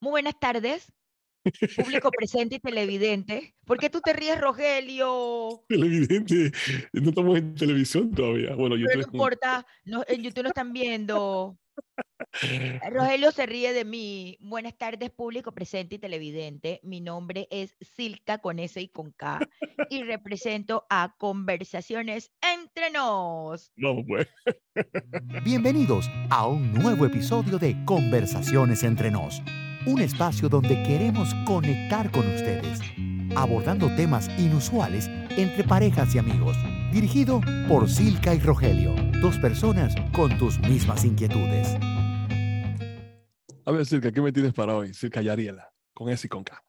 Muy buenas tardes, público presente y televidente. ¿Por qué tú te ríes, Rogelio? Televidente, no estamos en televisión todavía. Bueno, Pero YouTube no importa, no, en YouTube no están viendo. Rogelio se ríe de mí. Buenas tardes, público presente y televidente. Mi nombre es Silka con S y con K y represento a Conversaciones Entre Nos. Vamos, pues. Bienvenidos a un nuevo episodio de Conversaciones entre nos, un espacio donde queremos conectar con ustedes, abordando temas inusuales entre parejas y amigos, dirigido por Silka y Rogelio, dos personas con tus mismas inquietudes. A ver, Circa, ¿qué me tienes para hoy? Circa y Ariela, con S y con K.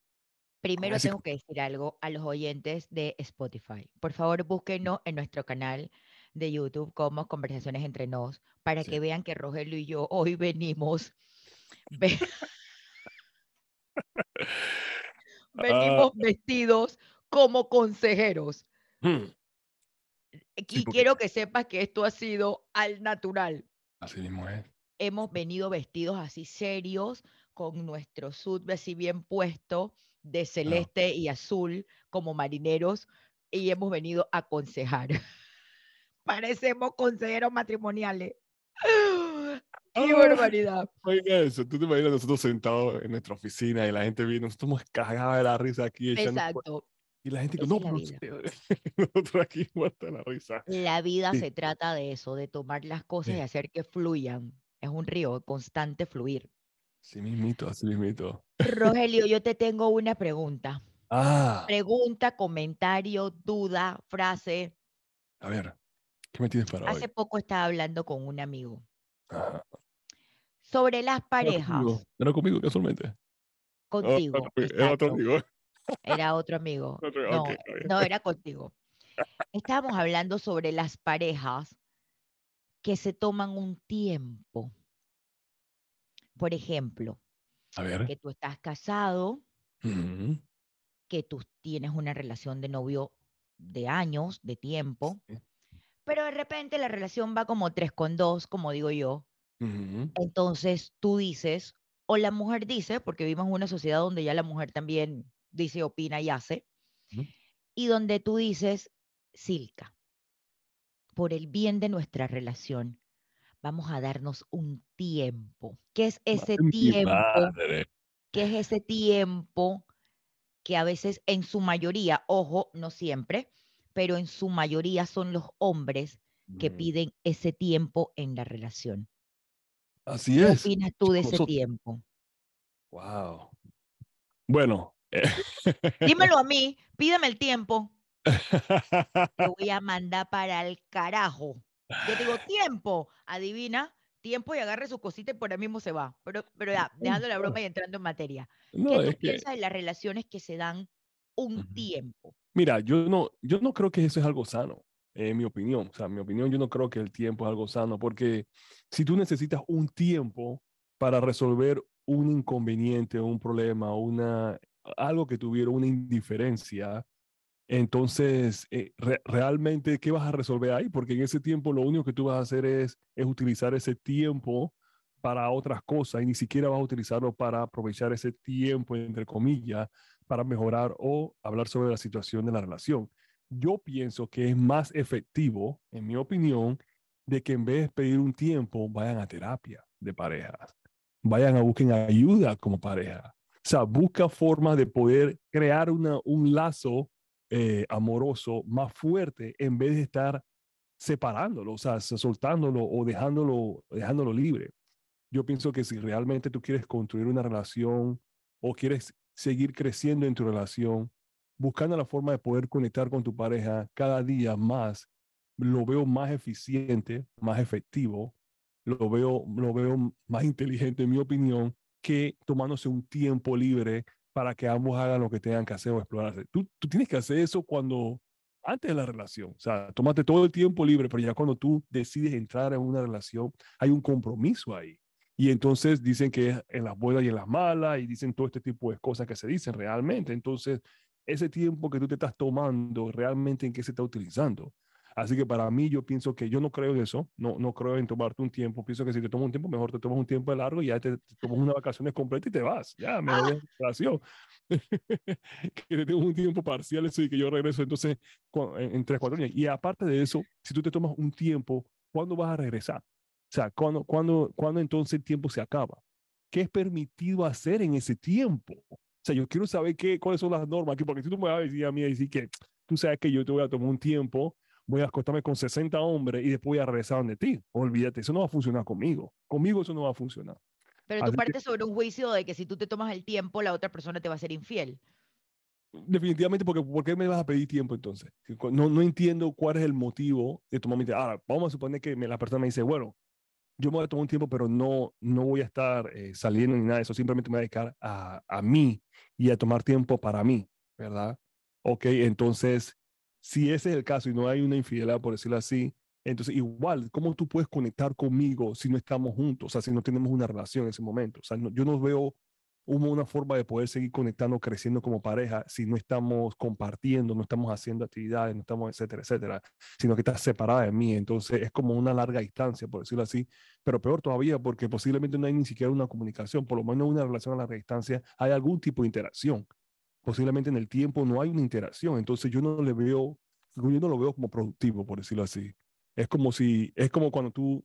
Primero tengo que decir algo a los oyentes de Spotify. Por favor, búsquenos en nuestro canal de YouTube como Conversaciones Entre Nos para Sí. que vean que Rogelio y yo hoy venimos ve- venimos vestidos como consejeros. Hmm, Y quiero que sepas que esto ha sido al natural. Así mismo es. Hemos venido vestidos así serios, con nuestro sud así bien puesto, de celeste y azul, como marineros, y hemos venido a aconsejar. Parecemos consejeros matrimoniales. ¡Qué barbaridad! Oiga eso, tú te imaginas nosotros sentados en nuestra oficina y la gente viene, nosotros estamos cagados de la risa aquí. Exacto. Y la gente dice, no, es la pero vida. usted-". nosotros aquí muertos de la risa. La vida Sí. se trata de eso, de tomar las cosas y Sí. hacer que fluyan. Es un río, constante fluir. Así mismito, así mismito. Rogelio, yo te tengo una pregunta. Ah, Pregunta, comentario, duda, frase. a ver, ¿qué me tienes para Hace hoy? poco estaba hablando con un amigo Ajá. Sobre las Era parejas. conmigo, Era conmigo, casualmente. Contigo. Era otro amigo. Era otro amigo. No, no era contigo. Estábamos hablando sobre las parejas que se toman un tiempo. Por ejemplo, A ver. que tú estás casado, que tú tienes una relación de novio de años, de tiempo, sí, pero de repente la relación va como tres con dos, como digo yo. Entonces tú dices, o la mujer dice, porque vivimos en una sociedad donde ya la mujer también dice, opina y hace, y donde tú dices, Silka, por el bien de nuestra relación, vamos a darnos un tiempo. ¿Qué es ese Madre tiempo? madre. ¿Qué es ese tiempo que a veces en su mayoría, ojo, no siempre, pero en su mayoría son los hombres que piden ese tiempo en la relación? Así ¿Qué es. opinas tú de ese Nosotros- tiempo? Wow. Bueno. eh, Dímelo a mí, pídeme el tiempo. Te voy a mandar para el carajo. Yo digo tiempo, adivina, tiempo y agarre su cosita y por ahí mismo se va. Pero, pero ya, dejando la broma y entrando en materia. no, ¿Qué tú es que, piensas de las relaciones que se dan un tiempo? mira, yo no, yo no creo que eso es algo sano, en mi opinión. O sea, mi opinión, yo no creo que el tiempo es algo sano, porque si tú necesitas un tiempo para resolver un inconveniente, un problema, una, algo que tuviera una indiferencia, entonces, eh, re- realmente, ¿qué vas a resolver ahí? Porque en ese tiempo lo único que tú vas a hacer es, es utilizar ese tiempo para otras cosas y ni siquiera vas a utilizarlo para aprovechar ese tiempo, entre comillas, para mejorar o hablar sobre la situación de la relación. Yo pienso que es más efectivo, en mi opinión, de que en vez de pedir un tiempo, vayan a terapia de parejas, vayan a busquen ayuda como pareja. O sea, busca formas de poder crear una, un lazo eh, amoroso más fuerte en vez de estar separándolo, o sea, so- soltándolo o dejándolo, dejándolo libre. Yo pienso que si realmente tú quieres construir una relación o quieres seguir creciendo en tu relación, buscando la forma de poder conectar con tu pareja cada día más, lo veo más eficiente, más efectivo, lo veo, lo veo más inteligente, en mi opinión, que tomándose un tiempo libre para que ambos hagan lo que tengan que hacer o explorarse. Tú, tú tienes que hacer eso cuando, antes de la relación, o sea, tómate todo el tiempo libre, pero ya cuando tú decides entrar en una relación, hay un compromiso ahí. Y entonces dicen que es en las buenas y en las malas, y dicen todo este tipo de cosas que se dicen realmente. Entonces, ese tiempo que tú te estás tomando, realmente en qué se está utilizando. Así que para mí yo pienso que yo no creo en eso, no, no creo en tomarte un tiempo, pienso que si te tomas un tiempo, mejor te tomas un tiempo de largo y ya te, tomas una vacaciones completa y te vas, ya, me voy relación. que te tengo un tiempo parcial eso y que yo regreso entonces en, en tres, cuatro años. Y aparte de eso, si tú te tomas un tiempo, ¿cuándo vas a regresar? O sea, ¿cuándo, cuándo, cuándo entonces el tiempo se acaba? ¿Qué es permitido hacer en ese tiempo? O sea, yo quiero saber qué, cuáles son las normas aquí, porque si tú me vas a decir a mí, decir que tú sabes que yo te voy a tomar un tiempo, voy a acostarme con 60 hombres y después voy a regresar donde ti. Olvídate, eso no va a funcionar conmigo. Conmigo eso no va a funcionar. Pero tú partes sobre un juicio de que si tú te tomas el tiempo, la otra persona te va a ser infiel. Definitivamente, porque ¿por qué me vas a pedir tiempo entonces? No, no entiendo cuál es el motivo de tomar mi tiempo. Ahora, vamos a suponer que la persona me dice, bueno, yo me voy a tomar un tiempo, pero no, no voy a estar eh, saliendo ni nada de eso, simplemente me voy a dedicar a, a mí y a tomar tiempo para mí, ¿verdad? Ok, entonces, si ese es el caso y no hay una infidelidad, por decirlo así, entonces igual, ¿cómo tú puedes conectar conmigo si no estamos juntos? O sea, si no tenemos una relación en ese momento. O sea, yo no veo una forma de poder seguir conectando, creciendo como pareja si no estamos compartiendo, no estamos haciendo actividades, no estamos, etcétera, etcétera, sino que estás separada de mí. Entonces es como una larga distancia, por decirlo así, pero peor todavía porque posiblemente no hay ni siquiera una comunicación, por lo menos una relación a larga distancia, hay algún tipo de interacción. Posiblemente en el tiempo no hay una interacción, entonces yo no le veo, yo no lo veo como productivo, por decirlo así. Es como si, es como cuando tú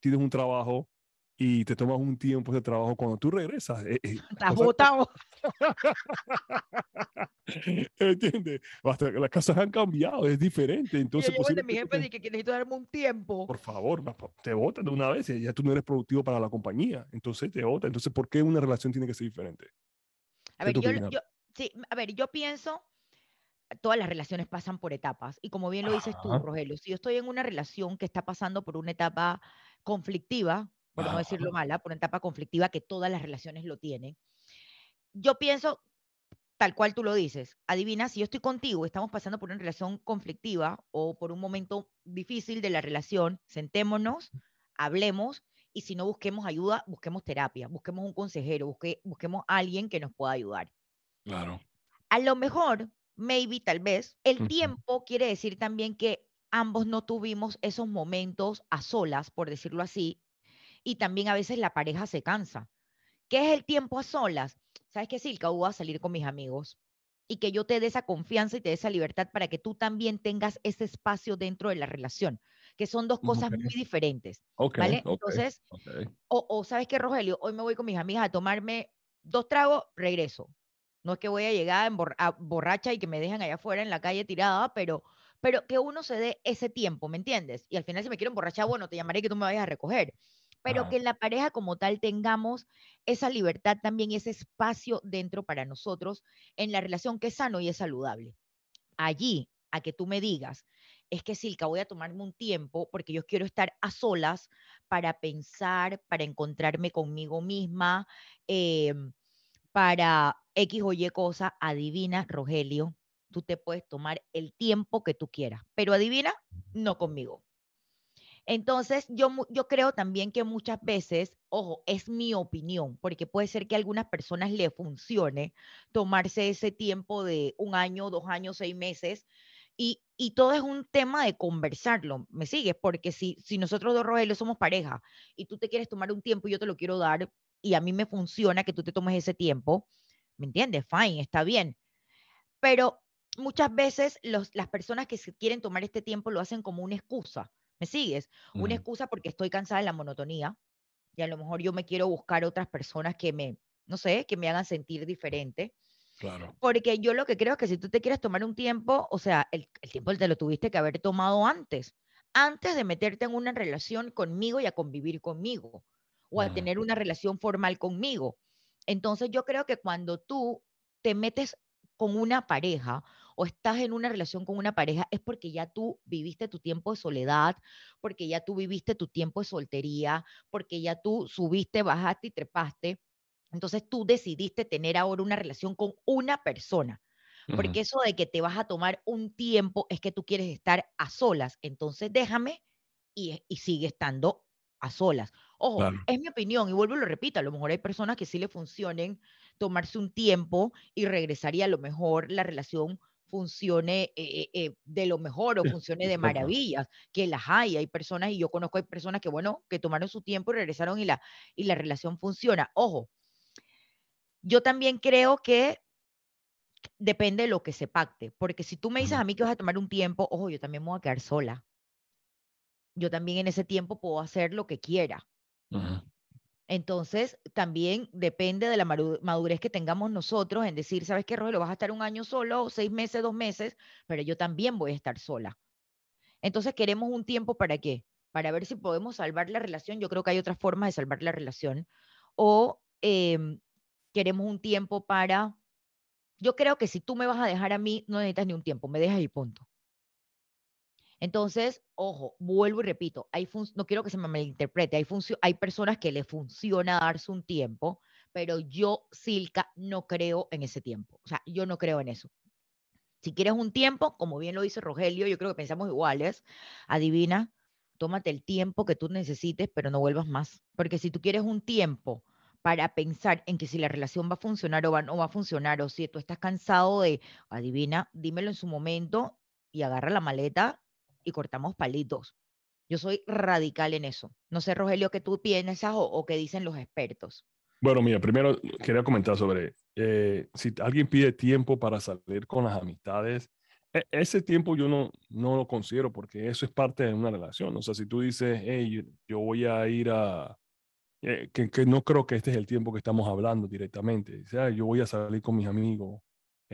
tienes un trabajo y te tomas un tiempo de trabajo cuando tú regresas. Eh, eh Estás botado. ¿Entiendes? Las casas han cambiado, es diferente. Entonces, yo de mi jefe dije que necesito darme un tiempo. Por favor, te votan de una vez ya tú no eres productivo para la compañía. Entonces te votan. Entonces, ¿por qué una relación tiene que ser diferente? A ver, yo, yo, sí, a ver, yo pienso, todas las relaciones pasan por etapas. Y como bien lo dices tú, Rogelio, si yo estoy en una relación que está pasando por una etapa conflictiva, por no decirlo mala, por una etapa conflictiva que todas las relaciones lo tienen. Yo pienso, tal cual tú lo dices, adivina, si yo estoy contigo, estamos pasando por una relación conflictiva o por un momento difícil de la relación, sentémonos, hablemos y si no busquemos ayuda, busquemos terapia, busquemos un consejero, busque, busquemos alguien que nos pueda ayudar. Claro. A lo mejor, maybe, tal vez, el tiempo quiere decir también que ambos no tuvimos esos momentos a solas, por decirlo así, y también a veces la pareja se cansa. ¿Qué es el tiempo a solas? ¿Sabes qué, Silka? Voy a salir con mis amigos y que yo te dé esa confianza y te dé esa libertad para que tú también tengas ese espacio dentro de la relación, que son dos cosas muy diferentes. ¿Vale? Entonces, O, sabes qué, Rogelio, hoy me voy con mis amigas a tomarme dos tragos, regreso. No es que voy a llegar a borracha y que me dejen allá afuera en la calle tirada, pero, pero que uno se dé ese tiempo, ¿me entiendes? Y al final si me quiero emborrachar, bueno, te llamaré que tú me vayas a recoger pero que en la pareja como tal tengamos esa libertad también, ese espacio dentro para nosotros en la relación que es sano y es saludable. Allí, a que tú me digas, es que Silka, voy a tomarme un tiempo porque yo quiero estar a solas para pensar, para encontrarme conmigo misma, em, para X o Y cosa, adivina, Rogelio, tú te puedes tomar el tiempo que tú quieras, pero adivina, no conmigo. Entonces, yo, yo creo también que muchas veces, ojo, es mi opinión, porque puede ser que a algunas personas le funcione tomarse ese tiempo de un año, dos años, seis meses, y, y, todo es un tema de conversarlo, ¿me sigues? Porque si, si nosotros dos, Rogelio, somos pareja y tú te quieres tomar un tiempo y yo te lo quiero dar y a mí me funciona que tú te tomes ese tiempo, ¿me entiendes? Fine, está bien. Pero muchas veces los, las personas que se quieren tomar este tiempo lo hacen como una excusa. ¿Me sigues? Una excusa porque estoy cansada de la monotonía y a lo mejor yo me quiero buscar otras personas que me, no sé, que me hagan sentir diferente. Claro. Porque yo lo que creo es que si tú te quieres tomar un tiempo, o sea, el, el tiempo te lo tuviste que haber tomado antes, antes de meterte en una relación conmigo y a convivir conmigo, o a tener una relación formal conmigo. Entonces yo creo que cuando tú te metes con una pareja o estás en una relación con una pareja es porque ya tú viviste tu tiempo de soledad, porque ya tú viviste tu tiempo de soltería, porque ya tú subiste, bajaste y trepaste. Entonces tú decidiste tener ahora una relación con una persona. Porque eso de que te vas a tomar un tiempo es que tú quieres estar a solas. Entonces déjame y, y sigue estando a solas. Ojo, es mi opinión y vuelvo y lo repito, a lo mejor hay personas que sí le funcionen tomarse un tiempo y regresaría a lo mejor la relación funcione eh, eh, de lo mejor o funcione de maravillas, que las hay, hay personas, y yo conozco, hay personas que, bueno, que tomaron su tiempo y regresaron y la, y la relación funciona. Ojo, yo también creo que depende de lo que se pacte, porque si tú me dices a mí que vas a tomar un tiempo, ojo, yo también me voy a quedar sola. Yo también en ese tiempo puedo hacer lo que quiera. Entonces, también depende de la madurez que tengamos nosotros en decir, ¿sabes qué, Rogelio? Vas a estar un año solo, seis meses, dos meses, pero yo también voy a estar sola. Entonces, ¿queremos un tiempo para qué? Para ver si podemos salvar la relación. Yo creo que hay otras formas de salvar la relación. O em, queremos un tiempo para... Yo creo que si tú me vas a dejar a mí, no necesitas ni un tiempo, me dejas y punto. Entonces, ojo, vuelvo y repito, hay no quiero que se me malinterprete, hay, hay personas que le funciona darse un tiempo, pero yo, Silka, no creo en ese tiempo. O sea, yo no creo en eso. Si quieres un tiempo, como bien lo dice Rogelio, yo creo que pensamos iguales, adivina, tómate el tiempo que tú necesites, pero no vuelvas más. Porque si tú quieres un tiempo para pensar en que si la relación va a funcionar o va, no va a funcionar, o si tú estás cansado de, adivina, dímelo en su momento y agarra la maleta y cortamos palitos. Yo soy radical en eso. No sé, Rogelio, qué tú piensas o, qué dicen los expertos. Bueno, mira, primero quería comentar sobre eh, si alguien pide tiempo para salir con las amistades, e, ese tiempo yo no, no lo considero porque eso es parte de una relación. O sea, si tú dices, hey, yo voy a ir a, eh, que, no creo que este es el tiempo que estamos hablando directamente. O sea, yo voy a salir con mis amigos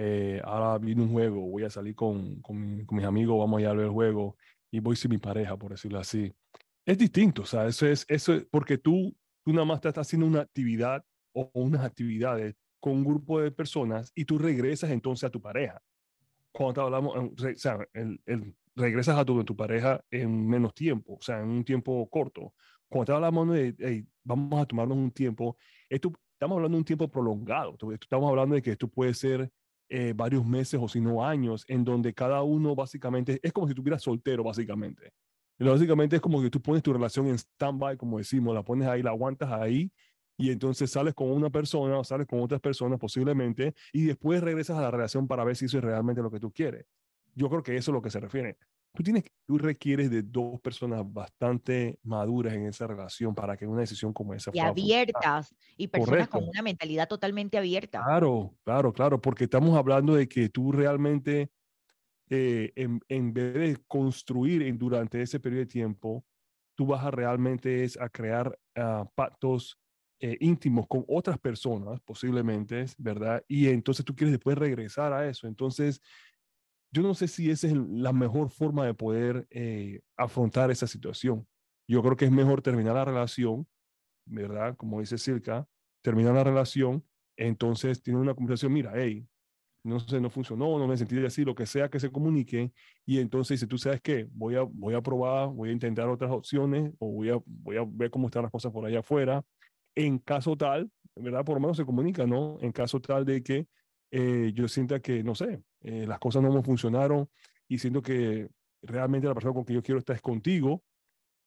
eh, ahora viene un juego, voy a salir con, con, mis amigos, vamos a ir a ver el juego y voy sin mi pareja, por decirlo así. Es distinto, o sea, eso es, eso es porque tú, tú nada más estás haciendo una actividad o unas actividades con un grupo de personas y tú regresas entonces a tu pareja. Cuando hablamos, o sea, el, el, regresas a tu, tu pareja en menos tiempo, o sea, en un tiempo corto. Cuando hablamos de, hey, vamos a tomarnos un tiempo, esto, estamos hablando de un tiempo prolongado. Estamos hablando de que esto puede ser eh, varios meses o si no años, en donde cada uno básicamente es como si estuvieras soltero, básicamente. Básicamente es como que tú pones tu relación en stand-by, como decimos, la pones ahí, la aguantas ahí, y entonces sales con una persona o sales con otras personas posiblemente, y después regresas a la relación para ver si eso es realmente lo que tú quieres. Yo creo que eso es lo que se refiere tú, tienes, tú requieres de dos personas bastante maduras en esa relación para que una decisión como esa y abiertas y personas con una mentalidad totalmente abierta. Claro, claro, claro, porque estamos hablando de que tú realmente, eh, en, en, vez de construir en, durante ese periodo de tiempo, tú vas a realmente es a crear uh, pactos eh, íntimos con otras personas, posiblemente, ¿verdad? Y entonces tú quieres después regresar a eso. Entonces, yo no sé si esa es la mejor forma de poder eh, afrontar esa situación. Yo creo que es mejor terminar la relación, ¿verdad? Como dice Circa, terminar la relación, entonces tiene una conversación, mira, hey, no sé, no funcionó, no me sentí así, lo que sea que se comunique, y entonces dice, tú sabes qué, voy a, voy a probar, voy a intentar otras opciones, o voy a, voy a ver cómo están las cosas por allá afuera. En caso tal, ¿verdad? Por lo menos se comunica, ¿no? En caso tal de que eh, yo sienta que, no sé, eh, las cosas no me funcionaron y siento que realmente la persona con que yo quiero estar es contigo,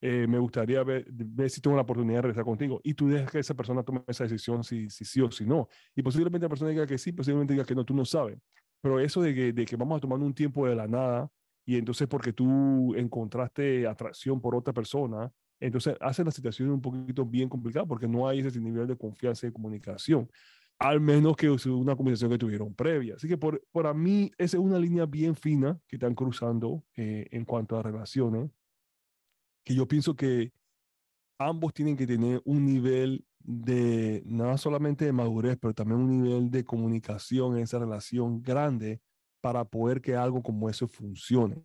eh, me gustaría ver, ver, si tengo la oportunidad de regresar contigo. Y tú dejas que esa persona tome esa decisión si, si sí o si no. Y posiblemente la persona diga que sí, posiblemente diga que no, tú no sabes. Pero eso de que, de que vamos a tomar un tiempo de la nada y entonces porque tú encontraste atracción por otra persona, entonces hace la situación un poquito bien complicada porque no hay ese nivel de confianza y comunicación al menos que una conversación que tuvieron previa. Así que por, para mí esa es una línea bien fina que están cruzando eh, en cuanto a relaciones, que yo pienso que ambos tienen que tener un nivel de, no solamente de madurez, pero también un nivel de comunicación en esa relación grande para poder que algo como eso funcione.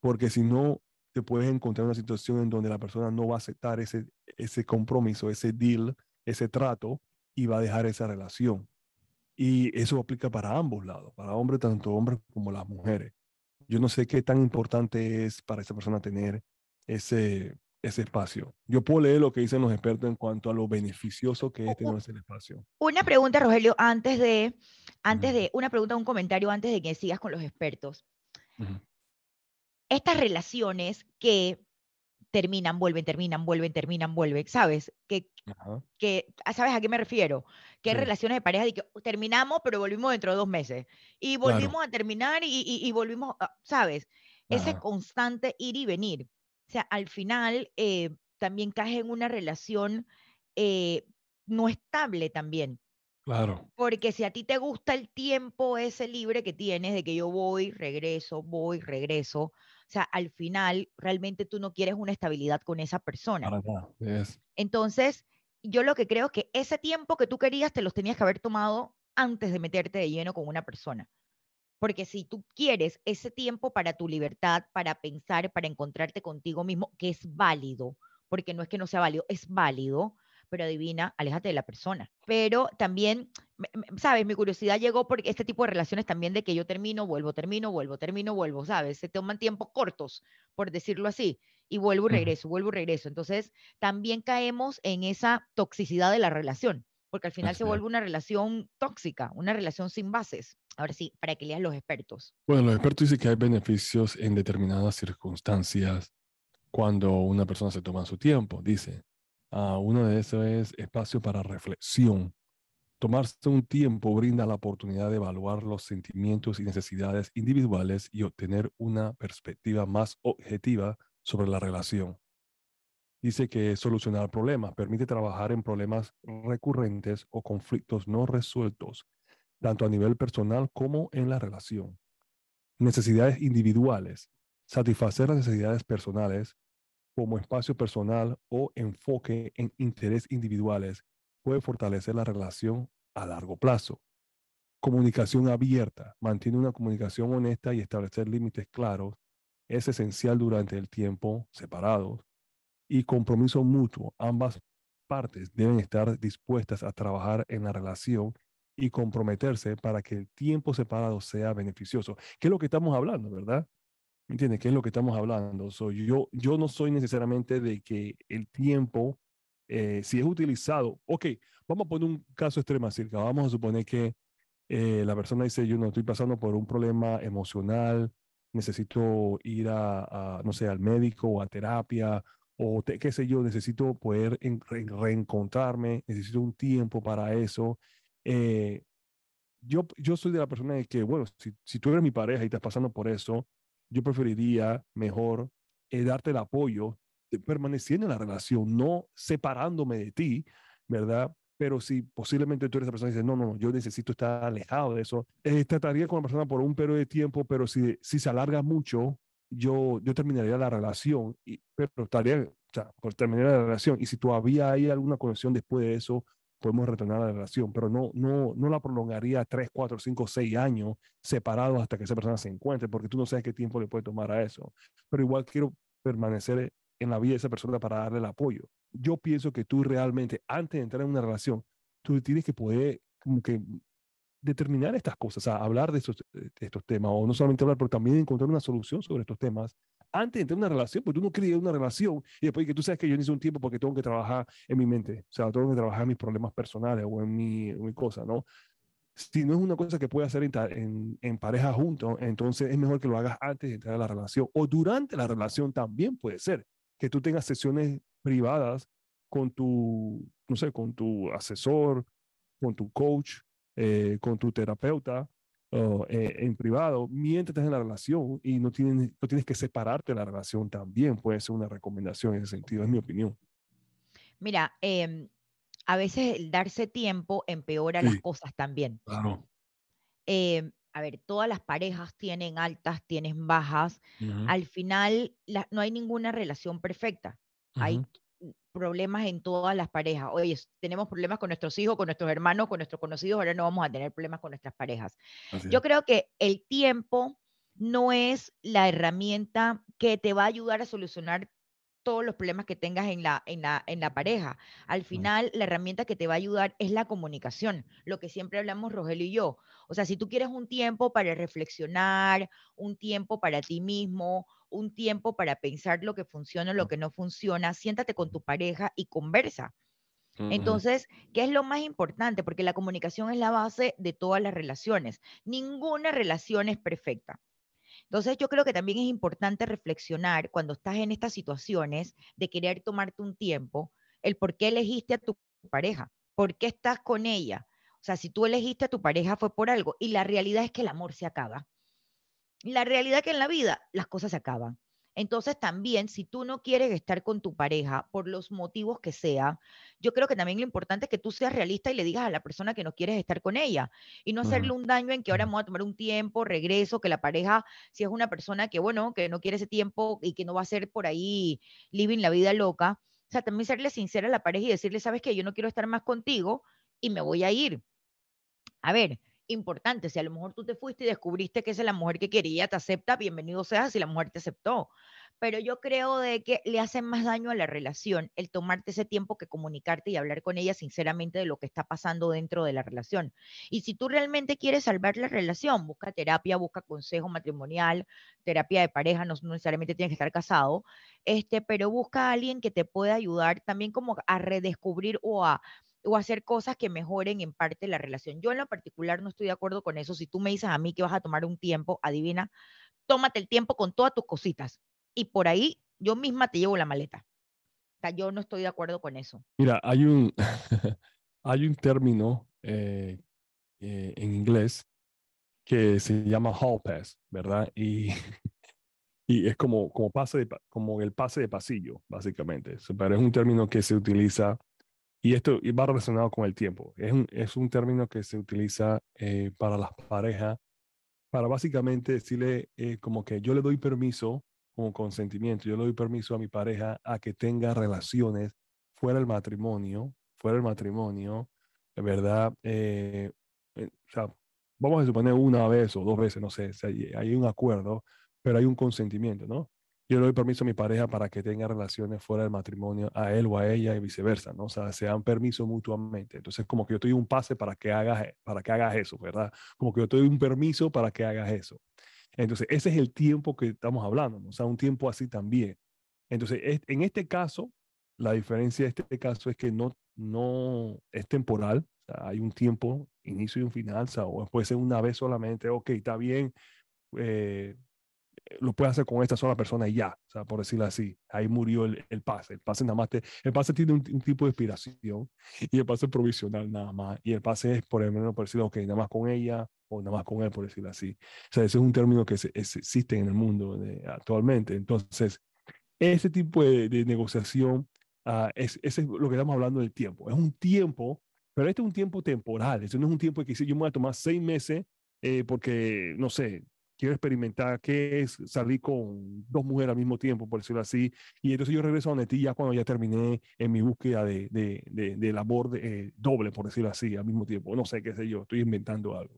Porque si no, te puedes encontrar una situación en donde la persona no va a aceptar ese, ese compromiso, ese deal, ese trato, y va a dejar esa relación. Y eso aplica para ambos lados, para hombres, tanto hombres como las mujeres. Yo no sé qué tan importante es para esa persona tener ese, ese espacio. Yo puedo leer lo que dicen los expertos en cuanto a lo beneficioso que es tener ese espacio. Una pregunta, Rogelio, antes de, antes de, una pregunta, un comentario antes de que sigas con los expertos. Estas relaciones que terminan, vuelven, terminan, vuelven, terminan, vuelven, ¿sabes? Que, que ah, ¿Sabes a qué me refiero? Que hay relaciones de pareja de que uh, terminamos, pero volvimos dentro de dos meses. Y volvimos a terminar y, y, volvimos, ¿sabes? Ese constante ir y venir. O sea, al final eh, también caes en una relación eh, no estable también. Claro. Porque si a ti te gusta el tiempo ese libre que tienes de que yo voy, regreso, voy, regreso, sea, al final realmente tú no quieres una estabilidad con esa persona. Entonces, yo lo que creo es que ese tiempo que tú querías te los tenías que haber tomado antes de meterte de lleno con una persona. Porque si tú quieres ese tiempo para tu libertad, para pensar, para encontrarte contigo mismo, que es válido, porque no es que no sea válido, es válido, pero adivina, aléjate de la persona. Pero también, ¿sabes? Mi curiosidad llegó porque este tipo de relaciones también de que yo termino, vuelvo, termino, vuelvo, termino, vuelvo, ¿sabes? Se toman tiempos cortos, por decirlo así, y vuelvo y regreso, vuelvo y regreso. Entonces, también caemos en esa toxicidad de la relación, porque al final se vuelve una relación tóxica, una relación sin bases. Ahora sí, para que leas los expertos. Bueno, los expertos dicen que hay beneficios en determinadas circunstancias cuando una persona se toma su tiempo. Dice, Uh, uno de esos es espacio para reflexión. Tomarse un tiempo brinda la oportunidad de evaluar los sentimientos y necesidades individuales y obtener una perspectiva más objetiva sobre la relación. Dice que solucionar problemas permite trabajar en problemas recurrentes o conflictos no resueltos, tanto a nivel personal como en la relación. Necesidades individuales. Satisfacer las necesidades personales como espacio personal o enfoque en interés individuales puede fortalecer la relación a largo plazo. Comunicación abierta. Mantiene una comunicación honesta y establecer límites claros es esencial durante el tiempo separados. Y compromiso mutuo. Ambas partes deben estar dispuestas a trabajar en la relación y comprometerse para que el tiempo separado sea beneficioso. ¿Qué es lo que estamos hablando, verdad? ¿Me entiendes? ¿Qué es lo que estamos hablando? yo, yo no soy necesariamente de que el tiempo, eh, si es utilizado, ok, vamos a poner un caso extremo vamos a suponer que eh, la persona dice, yo no estoy pasando por un problema emocional, necesito ir a, no sé, al médico o a terapia, o qué sé yo, necesito poder reencontrarme, necesito un tiempo para eso. Eh, yo, yo soy de la persona de que, bueno, si, si tú eres mi pareja y estás pasando por eso, yo preferiría mejor eh, darte el apoyo, de permaneciendo en la relación, no separándome de ti, ¿verdad? Pero si posiblemente tú eres esa persona y dices, no, no, yo necesito estar alejado de eso, eh, trataría con la persona por un periodo de tiempo, pero si, si se alarga mucho, yo, yo terminaría la relación, y, pero estaría, o sea, pues terminaría la relación. Y si todavía hay alguna conexión después de eso, podemos retornar a la relación, pero no, no, no la prolongaría 3, 4, 5, 6 años separados hasta que esa persona se encuentre, porque tú no sabes qué tiempo le puede tomar a eso. Pero igual quiero permanecer en la vida de esa persona para darle el apoyo. Yo pienso que tú realmente, antes de entrar en una relación, tú tienes que poder como que determinar estas cosas, o sea, hablar de estos, de estos temas, o no solamente hablar, pero también encontrar una solución sobre estos temas antes de entrar en una relación, porque tú no querías una relación y después que tú sabes que yo necesito un tiempo porque tengo que trabajar en mi mente, o sea, tengo que trabajar en mis problemas personales o en mi, en mi cosa, ¿no? Si no es una cosa que puede hacer en, en, pareja juntos, entonces es mejor que lo hagas antes de entrar a la relación o durante la relación también puede ser que tú tengas sesiones privadas con tu, no sé, con tu asesor, con tu coach, eh, con tu terapeuta, eh, en privado mientras estás en la relación y no tienes, no tienes que separarte de la relación también puede ser una recomendación en ese sentido, es mi opinión. Mira, em, a veces el darse tiempo empeora las cosas también. Claro. Em, a ver, todas las parejas tienen altas, tienen bajas. Al final, no hay ninguna relación perfecta. Hay problemas en todas las parejas. Oye, tenemos problemas con nuestros hijos, con nuestros hermanos, con nuestros conocidos, ahora no vamos a tener problemas con nuestras parejas. Yo creo que el tiempo no es la herramienta que te va a ayudar a solucionar todos los problemas que tengas en la, en la, en la pareja. Al final, la herramienta que te va a ayudar es la comunicación, lo que siempre hablamos Rogelio y yo. O sea, si tú quieres un tiempo para reflexionar, un tiempo para ti mismo, un tiempo para pensar lo que funciona, lo que no funciona, siéntate con tu pareja y conversa. Entonces, ¿qué es lo más importante? Porque la comunicación es la base de todas las relaciones. Ninguna relación es perfecta. Entonces yo creo que también es importante reflexionar cuando estás en estas situaciones de querer tomarte un tiempo, el por qué elegiste a tu pareja, por qué estás con ella. O sea, si tú elegiste a tu pareja fue por algo y la realidad es que el amor se acaba. La realidad es que en la vida las cosas se acaban. Entonces también, si tú no quieres estar con tu pareja por los motivos que sean, yo creo que también lo importante es que tú seas realista y le digas a la persona que no quieres estar con ella y no hacerle un daño en que ahora me voy a tomar un tiempo, regreso, que la pareja, si es una persona que, bueno, que no quiere ese tiempo y que no va a ser por ahí living la vida loca, o sea, también serle sincera a la pareja y decirle, sabes que yo no quiero estar más contigo y me voy a ir. A ver, importante. Si a lo mejor tú te fuiste y descubriste que es la mujer que quería, te acepta, bienvenido seas si la mujer te aceptó. Pero yo creo de que le hace más daño a la relación el tomarte ese tiempo que comunicarte y hablar con ella sinceramente de lo que está pasando dentro de la relación. Y si tú realmente quieres salvar la relación, busca terapia, busca consejo matrimonial, terapia de pareja, no, necesariamente tienes que estar casado, este, pero busca a alguien que te pueda ayudar también como a redescubrir o a o hacer cosas que mejoren en parte la relación. Yo en lo particular no estoy de acuerdo con eso. Si tú me dices a mí que vas a tomar un tiempo, adivina, tómate el tiempo con todas tus cositas y por ahí yo misma te llevo la maleta. O sea, yo no estoy de acuerdo con eso. Mira, hay un, hay un término eh, eh, en inglés que se llama hall pass, ¿verdad? Y, y es como, como, pase como el pase de pasillo, básicamente. Pero es un término que se utiliza y esto va relacionado con el tiempo. Es un, es un término que se utiliza eh, para las parejas, para básicamente decirle eh, como que yo le doy permiso, como consentimiento, yo le doy permiso a mi pareja a que tenga relaciones fuera del matrimonio, fuera del matrimonio, ¿verdad? Eh, o sea, vamos a suponer una vez o dos veces, no sé, si hay un acuerdo, pero hay un consentimiento, ¿no? Yo le doy permiso a mi pareja para que tenga relaciones fuera del matrimonio a él o a ella y viceversa, ¿no? O sea, se dan permiso mutuamente. Entonces, como que yo te doy un pase para que hagas, para que hagas eso, ¿verdad? Como que yo te doy un permiso para que hagas eso. Entonces, ese es el tiempo que estamos hablando, ¿no? O sea, un tiempo así también. Entonces, en este caso, la diferencia de este caso es que no, no es temporal, o sea, hay un tiempo, inicio y un final, o puede ser una vez solamente, ok, está bien, eh, lo puede hacer con esta sola persona y ya, o sea, por decirlo así. Ahí murió el, el pase. El pase nada más el pase tiene un, tipo de inspiración y el pase es provisional nada más. Y el pase es, por ejemplo, por decirlo, ok, nada más con ella o nada más con él, por decirlo así. O sea, ese es un término que se, existe en el mundo actualmente. Entonces, ese tipo de, negociación, uh, es, ese es lo que estamos hablando del tiempo. Es un tiempo, pero este es un tiempo temporal. Eso no es un tiempo que si yo me voy a tomar seis meses eh, porque, no sé, quiero experimentar qué es salir con dos mujeres al mismo tiempo, por decirlo así. Y entonces yo regreso a donde ya cuando ya terminé en mi búsqueda de, de, de, labor eh, doble, por decirlo así, al mismo tiempo. No sé qué sé yo, estoy inventando algo.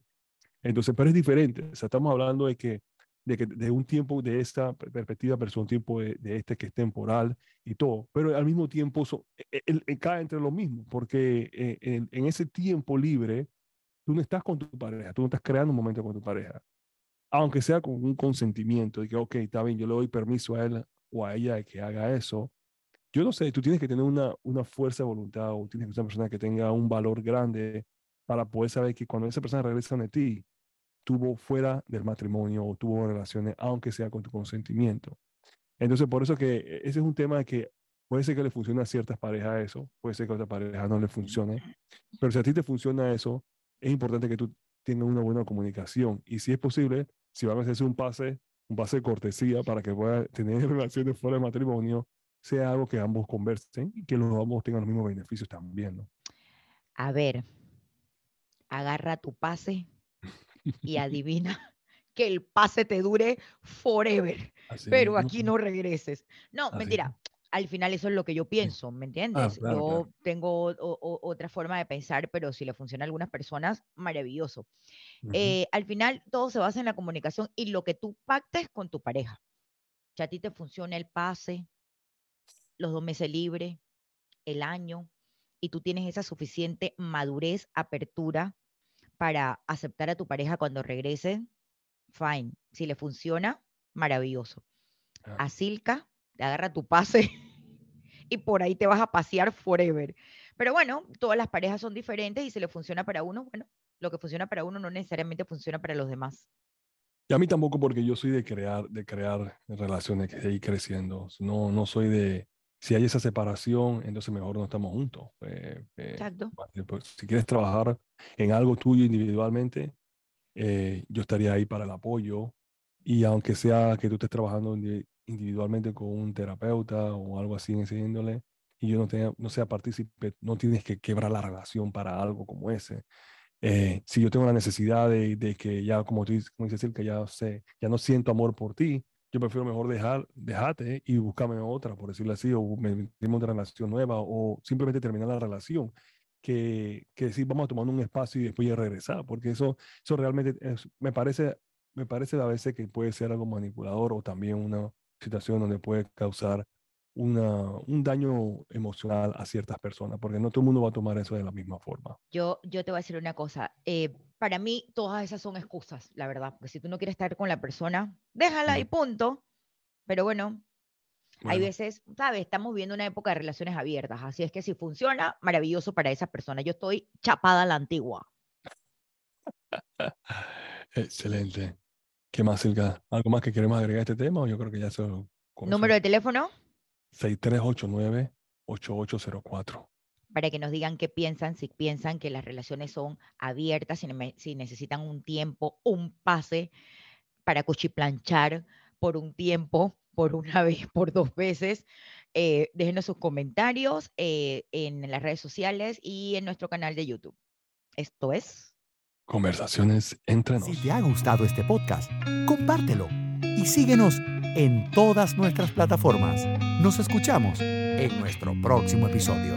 Entonces, pero es diferente. O sea, estamos hablando de que de, que, de un tiempo de esta perspectiva pero un tiempo de, este que es temporal y todo, pero al mismo tiempo so, e, e, cae entre lo mismo, porque eh, en, en, ese tiempo libre tú no estás con tu pareja, tú no estás creando un momento con tu pareja, aunque sea con un consentimiento de que, ok, está bien, yo le doy permiso a él o a ella de que haga eso. Yo no sé, tú tienes que tener una, una fuerza de voluntad o tienes que ser una persona que tenga un valor grande para poder saber que cuando esa persona regresa de ti, tuvo fuera del matrimonio o tuvo relaciones, aunque sea con tu consentimiento. Entonces, por eso que e, ese es un tema que puede ser que le funcione a ciertas parejas eso, puede ser que a otra pareja no le funcione, pero si a ti te funciona eso, es importante que tú tengas una buena comunicación y si es posible, si van a hacerse un pase, un pase de cortesía para que pueda tener relaciones fuera del matrimonio, sea algo que ambos conversen y que los ambos tengan los mismos beneficios también, ¿no? A ver, agarra tu pase y adivina que el pase te dure forever, pero aquí no regreses. No, mentira al final eso es lo que yo pienso, ¿me ah, entiendes? yo tengo otra forma de pensar, pero si le funciona a algunas personas, maravilloso. Eh, al final todo se basa en la comunicación y lo que tú pactes con tu pareja. Si a ti te funciona el pase, los dos meses libres, el año, y tú tienes esa suficiente madurez, apertura para aceptar a tu pareja cuando regrese, fine. Si le funciona, maravilloso. Ah. A Silka, te agarra tu pase y por ahí te vas a pasear forever. Pero bueno, todas las parejas son diferentes y si le funciona para uno, bueno, lo que funciona para uno no necesariamente funciona para los demás. Y a mí tampoco porque yo soy de crear, de crear relaciones que ir creciendo. No, no soy de, si hay esa separación, entonces mejor no estamos juntos. Eh, eh, Exacto. pues, si quieres trabajar en algo tuyo individualmente, eh, yo estaría ahí para el apoyo. Y aunque sea que tú estés trabajando individualmente con un terapeuta o algo así en ese índole, y yo no, tenga, no sea partícipe, no tienes que quebrar la relación para algo como ese. Eh, si yo tengo la necesidad de, de que ya, como tú dices, dices, que ya, sé, ya no siento amor por ti, yo prefiero mejor dejar, dejarte y buscarme otra, por decirlo así, o me meterme otra relación nueva, o simplemente terminar la relación, que, que decir, vamos a tomar un espacio y después ya regresar, porque eso, eso realmente es- me parece, me parece a veces que puede ser algo manipulador o también una situación donde puede causar una, un daño emocional a ciertas personas, porque no todo el mundo va a tomar eso de la misma forma. Yo, yo te voy a decir una cosa. eh, para mí, todas esas son excusas, la verdad. Porque si tú no quieres estar con la persona, déjala y punto. Pero bueno, hay Bueno. veces, ¿sabes? Estamos viviendo una época de relaciones abiertas. Así es que si funciona, maravilloso para esa persona. Yo estoy chapada a la antigua. Excelente. ¿Qué más, Silka? ¿Algo más que queremos agregar a este tema? O yo creo que ya eso- Número de teléfono 6389-8804. para que nos digan qué piensan, si piensan que las relaciones son abiertas, si, ne- si necesitan un tiempo, un pase para cuchiplanchar por un tiempo, por una vez, por dos veces. Eh, déjenos sus comentarios eh, en las redes sociales y en nuestro canal de YouTube. Esto es Conversaciones entre nos. Si te ha gustado este podcast, compártelo y síguenos en todas nuestras plataformas. Nos escuchamos en nuestro próximo episodio.